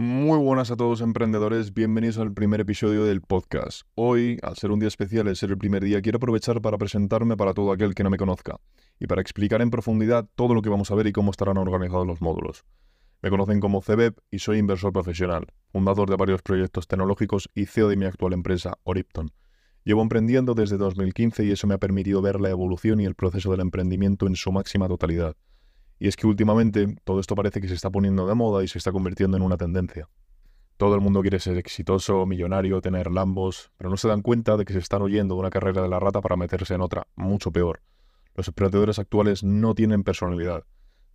Muy buenas a todos emprendedores, bienvenidos al primer episodio del podcast. Hoy, al ser un día especial, el ser el primer día, quiero aprovechar para presentarme para todo aquel que no me conozca y para explicar en profundidad todo lo que vamos a ver y cómo estarán organizados los módulos. Me conocen como CBEP y soy inversor profesional, fundador de varios proyectos tecnológicos y CEO de mi actual empresa, Oripton. Llevo emprendiendo desde 2015 y eso me ha permitido ver la evolución y el proceso del emprendimiento en su máxima totalidad. Y es que últimamente todo esto parece que se está poniendo de moda y se está convirtiendo en una tendencia. Todo el mundo quiere ser exitoso, millonario, tener lambos, pero no se dan cuenta de que se están huyendo de una carrera de la rata para meterse en otra, mucho peor. Los emprendedores actuales no tienen personalidad.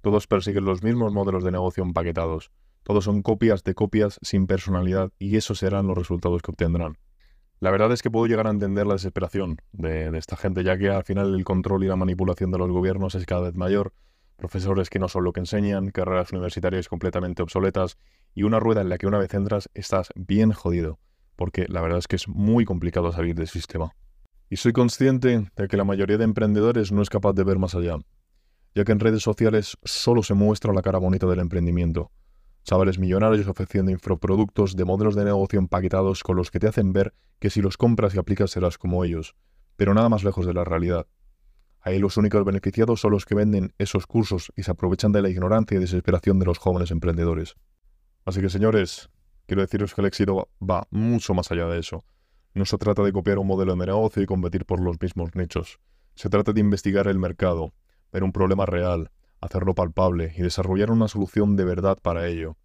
Todos persiguen los mismos modelos de negocio empaquetados. Todos son copias de copias sin personalidad y esos serán los resultados que obtendrán. La verdad es que puedo llegar a entender la desesperación de, de esta gente, ya que al final el control y la manipulación de los gobiernos es cada vez mayor profesores que no son lo que enseñan, carreras universitarias completamente obsoletas y una rueda en la que una vez entras estás bien jodido, porque la verdad es que es muy complicado salir del sistema. Y soy consciente de que la mayoría de emprendedores no es capaz de ver más allá, ya que en redes sociales solo se muestra la cara bonita del emprendimiento. Chavales millonarios ofreciendo infoproductos de modelos de negocio empaquetados con los que te hacen ver que si los compras y aplicas serás como ellos, pero nada más lejos de la realidad. Ahí los únicos beneficiados son los que venden esos cursos y se aprovechan de la ignorancia y desesperación de los jóvenes emprendedores. Así que señores, quiero deciros que el éxito va mucho más allá de eso. No se trata de copiar un modelo de negocio y competir por los mismos nichos. Se trata de investigar el mercado, ver un problema real, hacerlo palpable y desarrollar una solución de verdad para ello.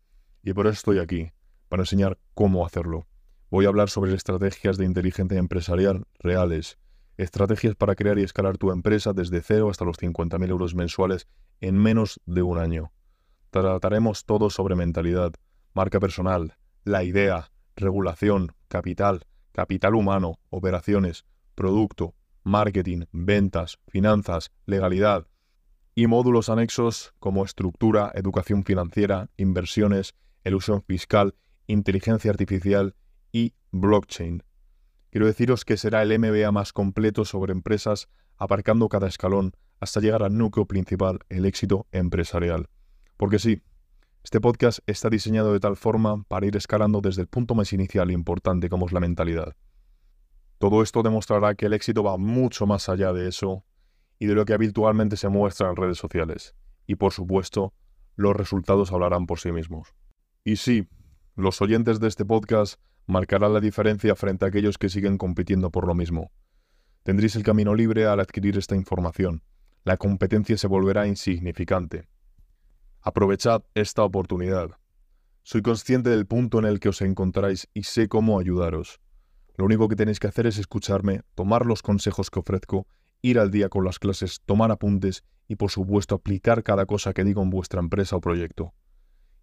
Y por eso estoy aquí, para enseñar cómo hacerlo. Voy a hablar sobre estrategias de inteligencia empresarial reales Estrategias para crear y escalar tu empresa desde cero hasta los 50.000 euros mensuales en menos de un año. Trataremos todo sobre mentalidad, marca personal, la idea, regulación, capital, capital humano, operaciones, producto, marketing, ventas, finanzas, legalidad y módulos anexos como estructura, educación financiera, inversiones, ilusión fiscal, inteligencia artificial y blockchain. Quiero deciros que será el MBA más completo sobre empresas, aparcando cada escalón hasta llegar al núcleo principal, el éxito empresarial. Porque sí, este podcast está diseñado de tal forma para ir escalando desde el punto más inicial e importante como es la mentalidad. Todo esto demostrará que el éxito va mucho más allá de eso y de lo que habitualmente se muestra en redes sociales. Y por supuesto, los resultados hablarán por sí mismos. Y sí, los oyentes de este podcast marcará la diferencia frente a aquellos que siguen compitiendo por lo mismo. Tendréis el camino libre al adquirir esta información. La competencia se volverá insignificante. Aprovechad esta oportunidad. Soy consciente del punto en el que os encontráis y sé cómo ayudaros. Lo único que tenéis que hacer es escucharme, tomar los consejos que ofrezco, ir al día con las clases, tomar apuntes y por supuesto aplicar cada cosa que digo en vuestra empresa o proyecto.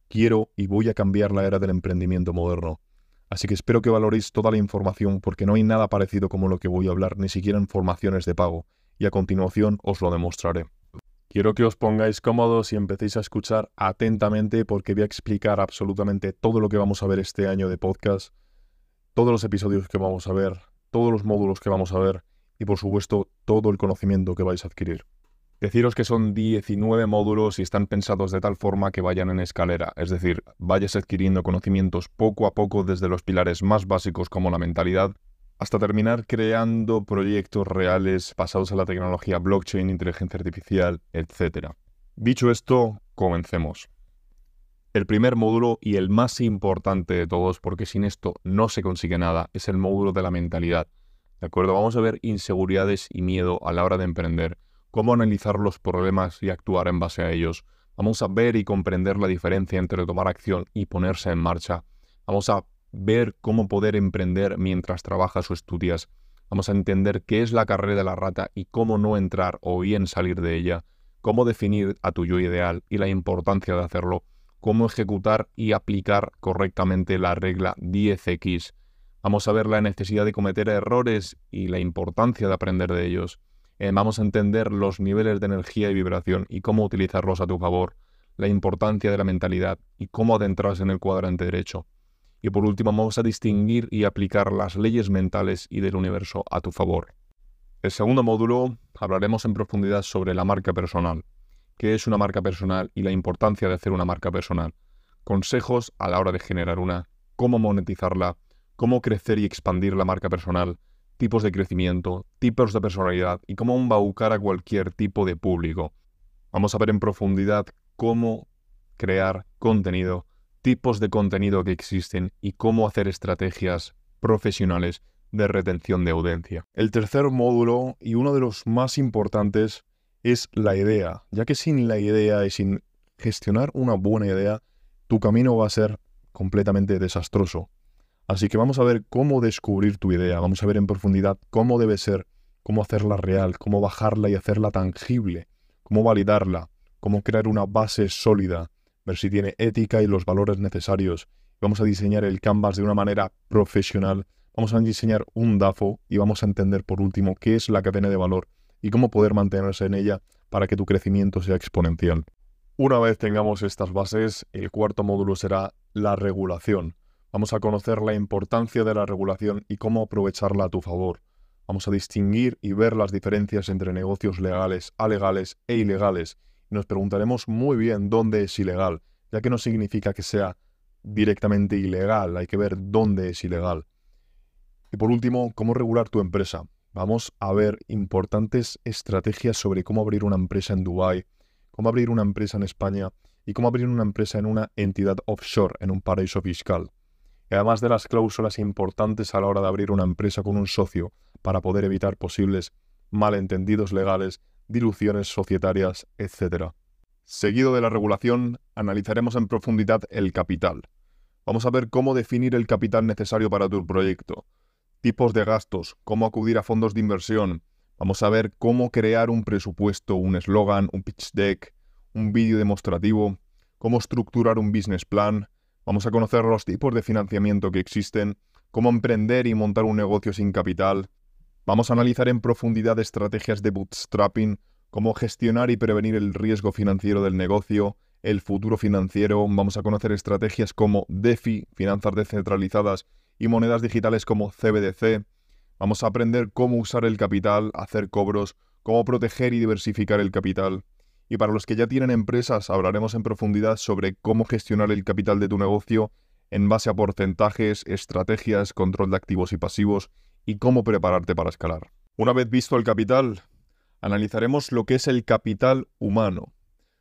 Quiero y voy a cambiar la era del emprendimiento moderno. Así que espero que valoréis toda la información porque no hay nada parecido como lo que voy a hablar, ni siquiera en formaciones de pago, y a continuación os lo demostraré. Quiero que os pongáis cómodos y empecéis a escuchar atentamente porque voy a explicar absolutamente todo lo que vamos a ver este año de podcast, todos los episodios que vamos a ver, todos los módulos que vamos a ver y por supuesto todo el conocimiento que vais a adquirir. Deciros que son 19 módulos y están pensados de tal forma que vayan en escalera, es decir, vayas adquiriendo conocimientos poco a poco desde los pilares más básicos como la mentalidad, hasta terminar creando proyectos reales basados en la tecnología blockchain, inteligencia artificial, etc. Dicho esto, comencemos. El primer módulo y el más importante de todos, porque sin esto no se consigue nada, es el módulo de la mentalidad. ¿De acuerdo? Vamos a ver inseguridades y miedo a la hora de emprender cómo analizar los problemas y actuar en base a ellos. Vamos a ver y comprender la diferencia entre tomar acción y ponerse en marcha. Vamos a ver cómo poder emprender mientras trabajas o estudias. Vamos a entender qué es la carrera de la rata y cómo no entrar o bien salir de ella. Cómo definir a tu yo ideal y la importancia de hacerlo. Cómo ejecutar y aplicar correctamente la regla 10X. Vamos a ver la necesidad de cometer errores y la importancia de aprender de ellos. Eh, vamos a entender los niveles de energía y vibración y cómo utilizarlos a tu favor, la importancia de la mentalidad y cómo adentrarse en el cuadrante derecho. Y por último, vamos a distinguir y aplicar las leyes mentales y del universo a tu favor. El segundo módulo hablaremos en profundidad sobre la marca personal, qué es una marca personal y la importancia de hacer una marca personal, consejos a la hora de generar una, cómo monetizarla, cómo crecer y expandir la marca personal, tipos de crecimiento, tipos de personalidad y cómo embaucar a cualquier tipo de público. Vamos a ver en profundidad cómo crear contenido, tipos de contenido que existen y cómo hacer estrategias profesionales de retención de audiencia. El tercer módulo y uno de los más importantes es la idea, ya que sin la idea y sin gestionar una buena idea, tu camino va a ser completamente desastroso. Así que vamos a ver cómo descubrir tu idea, vamos a ver en profundidad cómo debe ser, cómo hacerla real, cómo bajarla y hacerla tangible, cómo validarla, cómo crear una base sólida, ver si tiene ética y los valores necesarios. Vamos a diseñar el canvas de una manera profesional, vamos a diseñar un DAFO y vamos a entender por último qué es la cadena de valor y cómo poder mantenerse en ella para que tu crecimiento sea exponencial. Una vez tengamos estas bases, el cuarto módulo será la regulación. Vamos a conocer la importancia de la regulación y cómo aprovecharla a tu favor. Vamos a distinguir y ver las diferencias entre negocios legales, alegales e ilegales. Y nos preguntaremos muy bien dónde es ilegal, ya que no significa que sea directamente ilegal, hay que ver dónde es ilegal. Y por último, cómo regular tu empresa. Vamos a ver importantes estrategias sobre cómo abrir una empresa en Dubái, cómo abrir una empresa en España y cómo abrir una empresa en una entidad offshore, en un paraíso fiscal. Y además de las cláusulas importantes a la hora de abrir una empresa con un socio para poder evitar posibles malentendidos legales, diluciones societarias, etc. Seguido de la regulación, analizaremos en profundidad el capital. Vamos a ver cómo definir el capital necesario para tu proyecto, tipos de gastos, cómo acudir a fondos de inversión, Vamos a ver cómo crear un presupuesto, un eslogan, un pitch deck, un vídeo demostrativo, cómo estructurar un business plan. Vamos a conocer los tipos de financiamiento que existen, cómo emprender y montar un negocio sin capital. Vamos a analizar en profundidad estrategias de bootstrapping, cómo gestionar y prevenir el riesgo financiero del negocio, el futuro financiero. Vamos a conocer estrategias como DeFi, finanzas descentralizadas, y monedas digitales como CBDC. Vamos a aprender cómo usar el capital, hacer cobros, cómo proteger y diversificar el capital. Y para los que ya tienen empresas, hablaremos en profundidad sobre cómo gestionar el capital de tu negocio en base a porcentajes, estrategias, control de activos y pasivos y cómo prepararte para escalar. Una vez visto el capital, analizaremos lo que es el capital humano,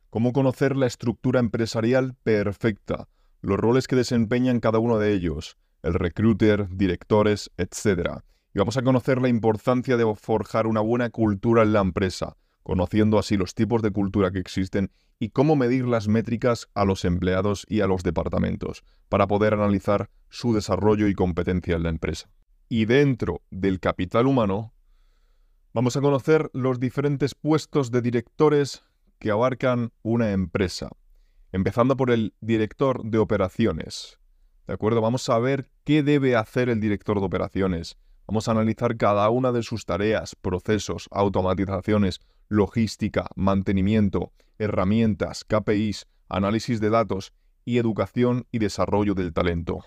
cómo conocer la estructura empresarial perfecta, los roles que desempeñan cada uno de ellos, el recruiter, directores, etc y vamos a conocer la importancia de forjar una buena cultura en la empresa, conociendo así los tipos de cultura que existen y cómo medir las métricas a los empleados y a los departamentos, para poder analizar su desarrollo y competencia en la empresa. Y dentro del capital humano, vamos a conocer los diferentes puestos de directores que abarcan una empresa, empezando por el director de operaciones. ¿De acuerdo? Vamos a ver qué debe hacer el director de operaciones, Vamos a analizar cada una de sus tareas, procesos, automatizaciones, logística, mantenimiento, herramientas, KPIs, análisis de datos y educación y desarrollo del talento.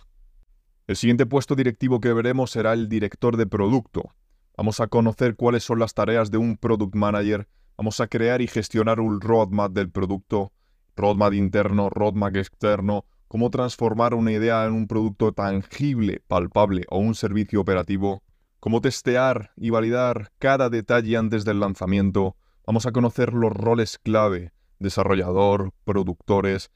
El siguiente puesto directivo que veremos será el director de producto. Vamos a conocer cuáles son las tareas de un product manager, vamos a crear y gestionar un roadmap del producto, roadmap interno, roadmap externo, cómo transformar una idea en un producto tangible, palpable o un servicio operativo, cómo testear y validar cada detalle antes del lanzamiento. Vamos a conocer los roles clave, desarrollador, productores.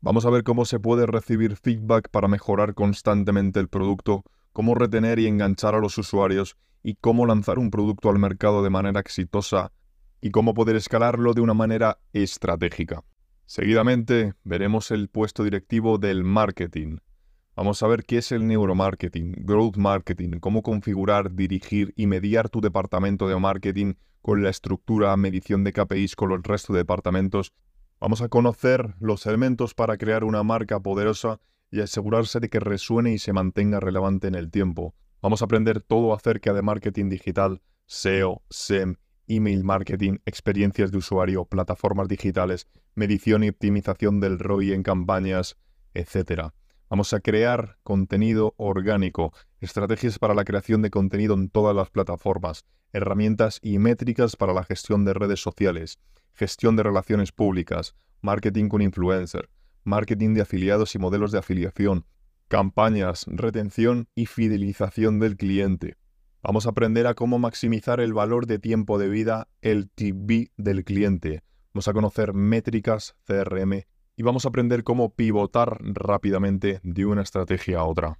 Vamos a ver cómo se puede recibir feedback para mejorar constantemente el producto, cómo retener y enganchar a los usuarios y cómo lanzar un producto al mercado de manera exitosa y cómo poder escalarlo de una manera estratégica. Seguidamente veremos el puesto directivo del marketing. Vamos a ver qué es el neuromarketing, growth marketing, cómo configurar, dirigir y mediar tu departamento de marketing con la estructura, medición de KPIs con el resto de departamentos. Vamos a conocer los elementos para crear una marca poderosa y asegurarse de que resuene y se mantenga relevante en el tiempo. Vamos a aprender todo acerca de marketing digital, SEO, SEM, email marketing, experiencias de usuario, plataformas digitales, medición y optimización del ROI en campañas, etc. Vamos a crear contenido orgánico, estrategias para la creación de contenido en todas las plataformas, herramientas y métricas para la gestión de redes sociales, gestión de relaciones públicas, marketing con influencer. marketing de afiliados y modelos de afiliación, campañas, retención y fidelización del cliente. Vamos a aprender a cómo maximizar el valor de tiempo de vida, el TV del cliente. Vamos a conocer métricas, CRM y vamos a aprender cómo pivotar rápidamente de una estrategia a otra.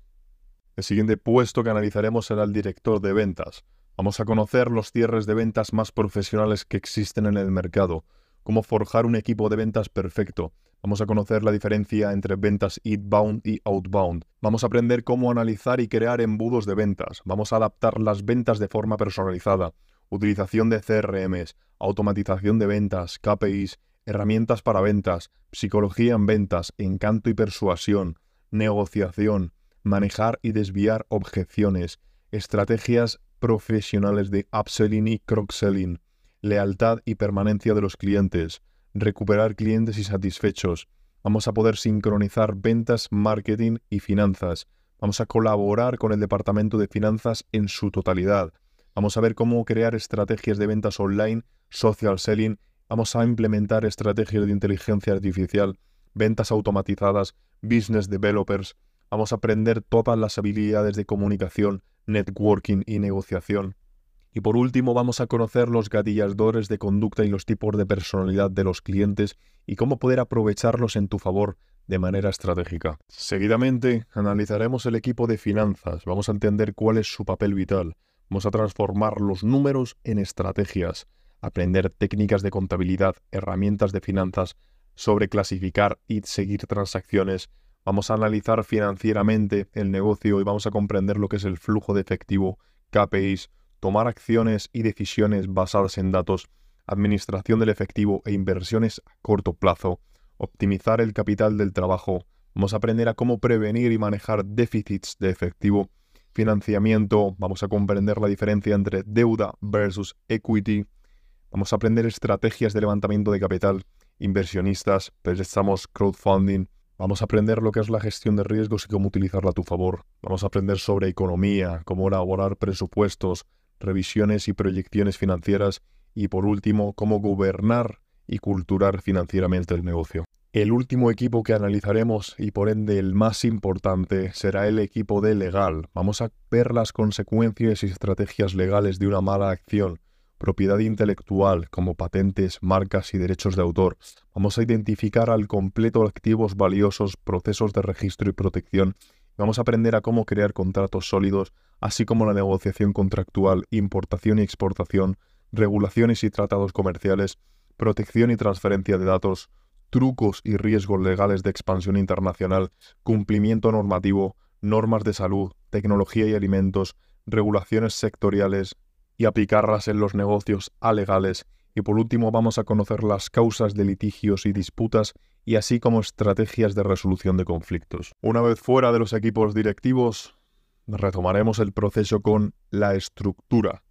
El siguiente puesto que analizaremos será el director de ventas. Vamos a conocer los cierres de ventas más profesionales que existen en el mercado, cómo forjar un equipo de ventas perfecto. Vamos a conocer la diferencia entre ventas inbound y outbound. Vamos a aprender cómo analizar y crear embudos de ventas. Vamos a adaptar las ventas de forma personalizada. Utilización de CRMs, automatización de ventas, KPIs, herramientas para ventas, psicología en ventas, encanto y persuasión, negociación, manejar y desviar objeciones, estrategias profesionales de upselling y cross-selling, lealtad y permanencia de los clientes, recuperar clientes y satisfechos. Vamos a poder sincronizar ventas, marketing y finanzas. Vamos a colaborar con el departamento de finanzas en su totalidad. Vamos a ver cómo crear estrategias de ventas online, social selling. Vamos a implementar estrategias de inteligencia artificial, ventas automatizadas, business developers. Vamos a aprender todas las habilidades de comunicación, networking y negociación. Y por último vamos a conocer los gatilladores de conducta y los tipos de personalidad de los clientes y cómo poder aprovecharlos en tu favor de manera estratégica. Seguidamente analizaremos el equipo de finanzas, vamos a entender cuál es su papel vital, vamos a transformar los números en estrategias, aprender técnicas de contabilidad, herramientas de finanzas, sobre clasificar y seguir transacciones, vamos a analizar financieramente el negocio y vamos a comprender lo que es el flujo de efectivo, KPIs, tomar acciones y decisiones basadas en datos, administración del efectivo e inversiones a corto plazo, optimizar el capital del trabajo, vamos a aprender a cómo prevenir y manejar déficits de efectivo, financiamiento, vamos a comprender la diferencia entre deuda versus equity, vamos a aprender estrategias de levantamiento de capital, inversionistas, préstamos, crowdfunding, Vamos a aprender lo que es la gestión de riesgos y cómo utilizarla a tu favor. Vamos a aprender sobre economía, cómo elaborar presupuestos, revisiones y proyecciones financieras y por último, cómo gobernar y culturar financieramente el negocio. El último equipo que analizaremos y por ende el más importante será el equipo de legal. Vamos a ver las consecuencias y estrategias legales de una mala acción, propiedad intelectual como patentes, marcas y derechos de autor. Vamos a identificar al completo activos valiosos, procesos de registro y protección. Vamos a aprender a cómo crear contratos sólidos así como la negociación contractual, importación y exportación, regulaciones y tratados comerciales, protección y transferencia de datos, trucos y riesgos legales de expansión internacional, cumplimiento normativo, normas de salud, tecnología y alimentos, regulaciones sectoriales y aplicarlas en los negocios alegales. Y por último vamos a conocer las causas de litigios y disputas y así como estrategias de resolución de conflictos. Una vez fuera de los equipos directivos, retomaremos el proceso con la estructura.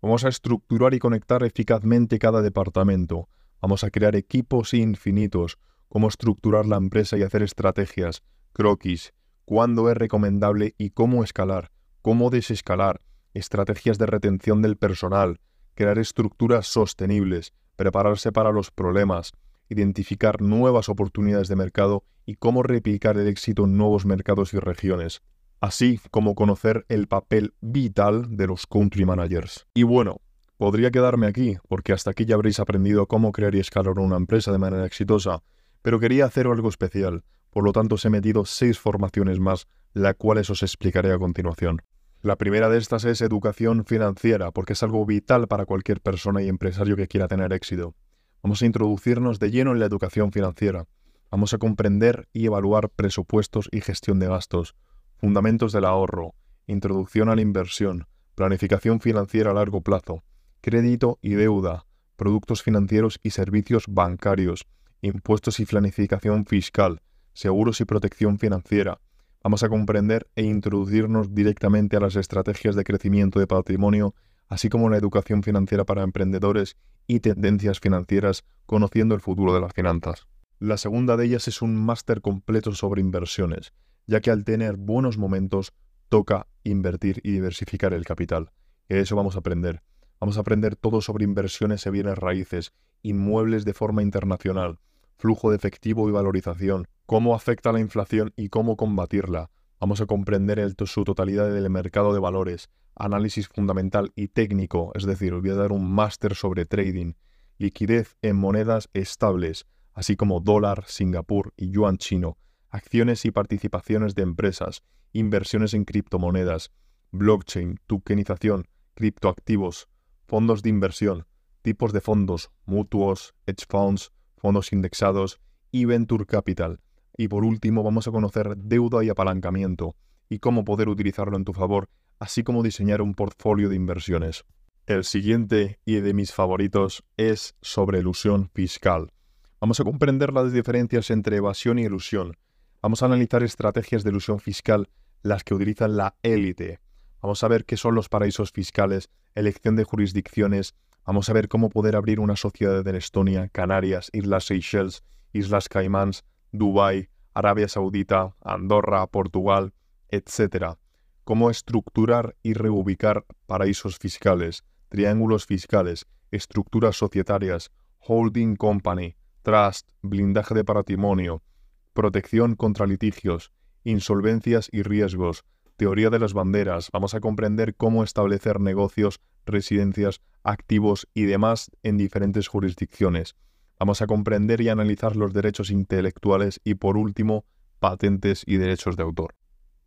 Vamos a estructurar y conectar eficazmente cada departamento. Vamos a crear equipos infinitos, cómo estructurar la empresa y hacer estrategias, croquis, cuándo es recomendable y cómo escalar, cómo desescalar, estrategias de retención del personal, crear estructuras sostenibles, prepararse para los problemas, identificar nuevas oportunidades de mercado y cómo replicar el éxito en nuevos mercados y regiones así como conocer el papel vital de los country managers. Y bueno, podría quedarme aquí, porque hasta aquí ya habréis aprendido cómo crear y escalar una empresa de manera exitosa, pero quería hacer algo especial, por lo tanto os he metido seis formaciones más, las cuales os explicaré a continuación. La primera de estas es educación financiera, porque es algo vital para cualquier persona y empresario que quiera tener éxito. Vamos a introducirnos de lleno en la educación financiera. Vamos a comprender y evaluar presupuestos y gestión de gastos fundamentos del ahorro, introducción a la inversión, planificación financiera a largo plazo, crédito y deuda, productos financieros y servicios bancarios, impuestos y planificación fiscal, seguros y protección financiera. Vamos a comprender e introducirnos directamente a las estrategias de crecimiento de patrimonio, así como la educación financiera para emprendedores y tendencias financieras, conociendo el futuro de las finanzas. La segunda de ellas es un máster completo sobre inversiones ya que al tener buenos momentos toca invertir y diversificar el capital. Y de eso vamos a aprender. Vamos a aprender todo sobre inversiones en bienes raíces, inmuebles de forma internacional, flujo de efectivo y valorización, cómo afecta la inflación y cómo combatirla. Vamos a comprender el, su totalidad del mercado de valores, análisis fundamental y técnico, es decir, voy a dar un máster sobre trading, liquidez en monedas estables, así como dólar, Singapur y yuan chino, acciones y participaciones de empresas, inversiones en criptomonedas, blockchain, tokenización, criptoactivos, fondos de inversión, tipos de fondos, mutuos, hedge funds, fondos indexados y venture capital. Y por último vamos a conocer deuda y apalancamiento y cómo poder utilizarlo en tu favor, así como diseñar un portfolio de inversiones. El siguiente y de mis favoritos es sobre ilusión fiscal. Vamos a comprender las diferencias entre evasión y ilusión. Vamos a analizar estrategias de ilusión fiscal, las que utilizan la élite. Vamos a ver qué son los paraísos fiscales, elección de jurisdicciones. Vamos a ver cómo poder abrir una sociedad en Estonia, Canarias, Islas Seychelles, Islas Caimans, Dubái, Arabia Saudita, Andorra, Portugal, etc. Cómo estructurar y reubicar paraísos fiscales, triángulos fiscales, estructuras societarias, holding company, trust, blindaje de patrimonio, protección contra litigios, insolvencias y riesgos, teoría de las banderas, vamos a comprender cómo establecer negocios, residencias, activos y demás en diferentes jurisdicciones. Vamos a comprender y analizar los derechos intelectuales y por último, patentes y derechos de autor.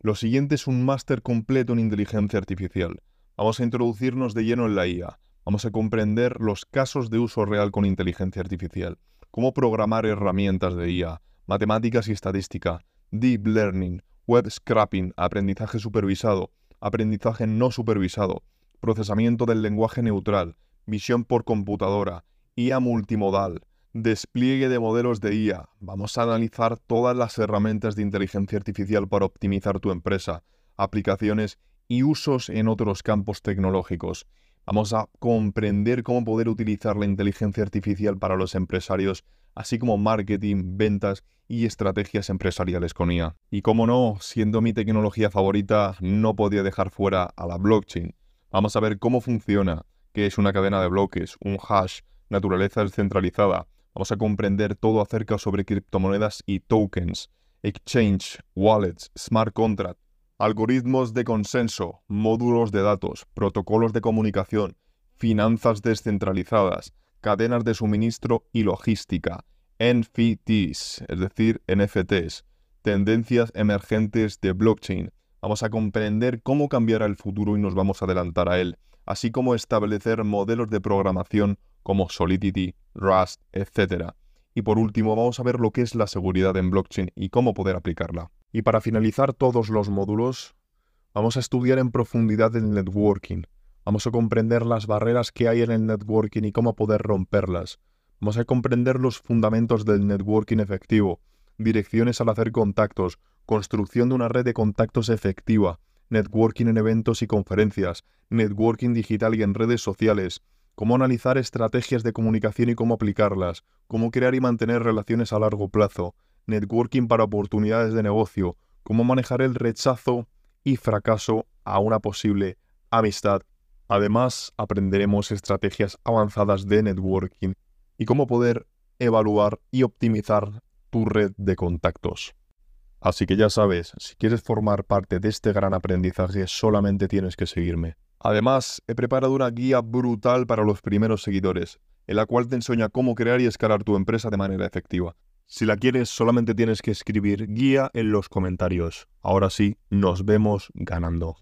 Lo siguiente es un máster completo en inteligencia artificial. Vamos a introducirnos de lleno en la IA. Vamos a comprender los casos de uso real con inteligencia artificial, cómo programar herramientas de IA, matemáticas y estadística, deep learning, web scrapping, aprendizaje supervisado, aprendizaje no supervisado, procesamiento del lenguaje neutral, visión por computadora, IA multimodal, despliegue de modelos de IA. Vamos a analizar todas las herramientas de inteligencia artificial para optimizar tu empresa, aplicaciones y usos en otros campos tecnológicos. Vamos a comprender cómo poder utilizar la inteligencia artificial para los empresarios, así como marketing, ventas y estrategias empresariales con IA. Y como no, siendo mi tecnología favorita, no podía dejar fuera a la blockchain. Vamos a ver cómo funciona, qué es una cadena de bloques, un hash, naturaleza descentralizada. Vamos a comprender todo acerca sobre criptomonedas y tokens, exchange, wallets, smart contract, algoritmos de consenso, módulos de datos, protocolos de comunicación, finanzas descentralizadas, cadenas de suministro y logística, NFTs, es decir, NFTs, tendencias emergentes de blockchain. Vamos a comprender cómo cambiará el futuro y nos vamos a adelantar a él, así como establecer modelos de programación como Solidity, Rust, etc. Y por último, vamos a ver lo que es la seguridad en blockchain y cómo poder aplicarla. Y para finalizar todos los módulos, vamos a estudiar en profundidad el networking. Vamos a comprender las barreras que hay en el networking y cómo poder romperlas. Vamos a comprender los fundamentos del networking efectivo, direcciones al hacer contactos, construcción de una red de contactos efectiva, networking en eventos y conferencias, networking digital y en redes sociales, cómo analizar estrategias de comunicación y cómo aplicarlas, cómo crear y mantener relaciones a largo plazo, networking para oportunidades de negocio, cómo manejar el rechazo y fracaso a una posible amistad. Además, aprenderemos estrategias avanzadas de networking y cómo poder evaluar y optimizar tu red de contactos. Así que ya sabes, si quieres formar parte de este gran aprendizaje, solamente tienes que seguirme. Además, he preparado una guía brutal para los primeros seguidores, en la cual te enseña cómo crear y escalar tu empresa de manera efectiva. Si la quieres, solamente tienes que escribir guía en los comentarios. Ahora sí, nos vemos ganando.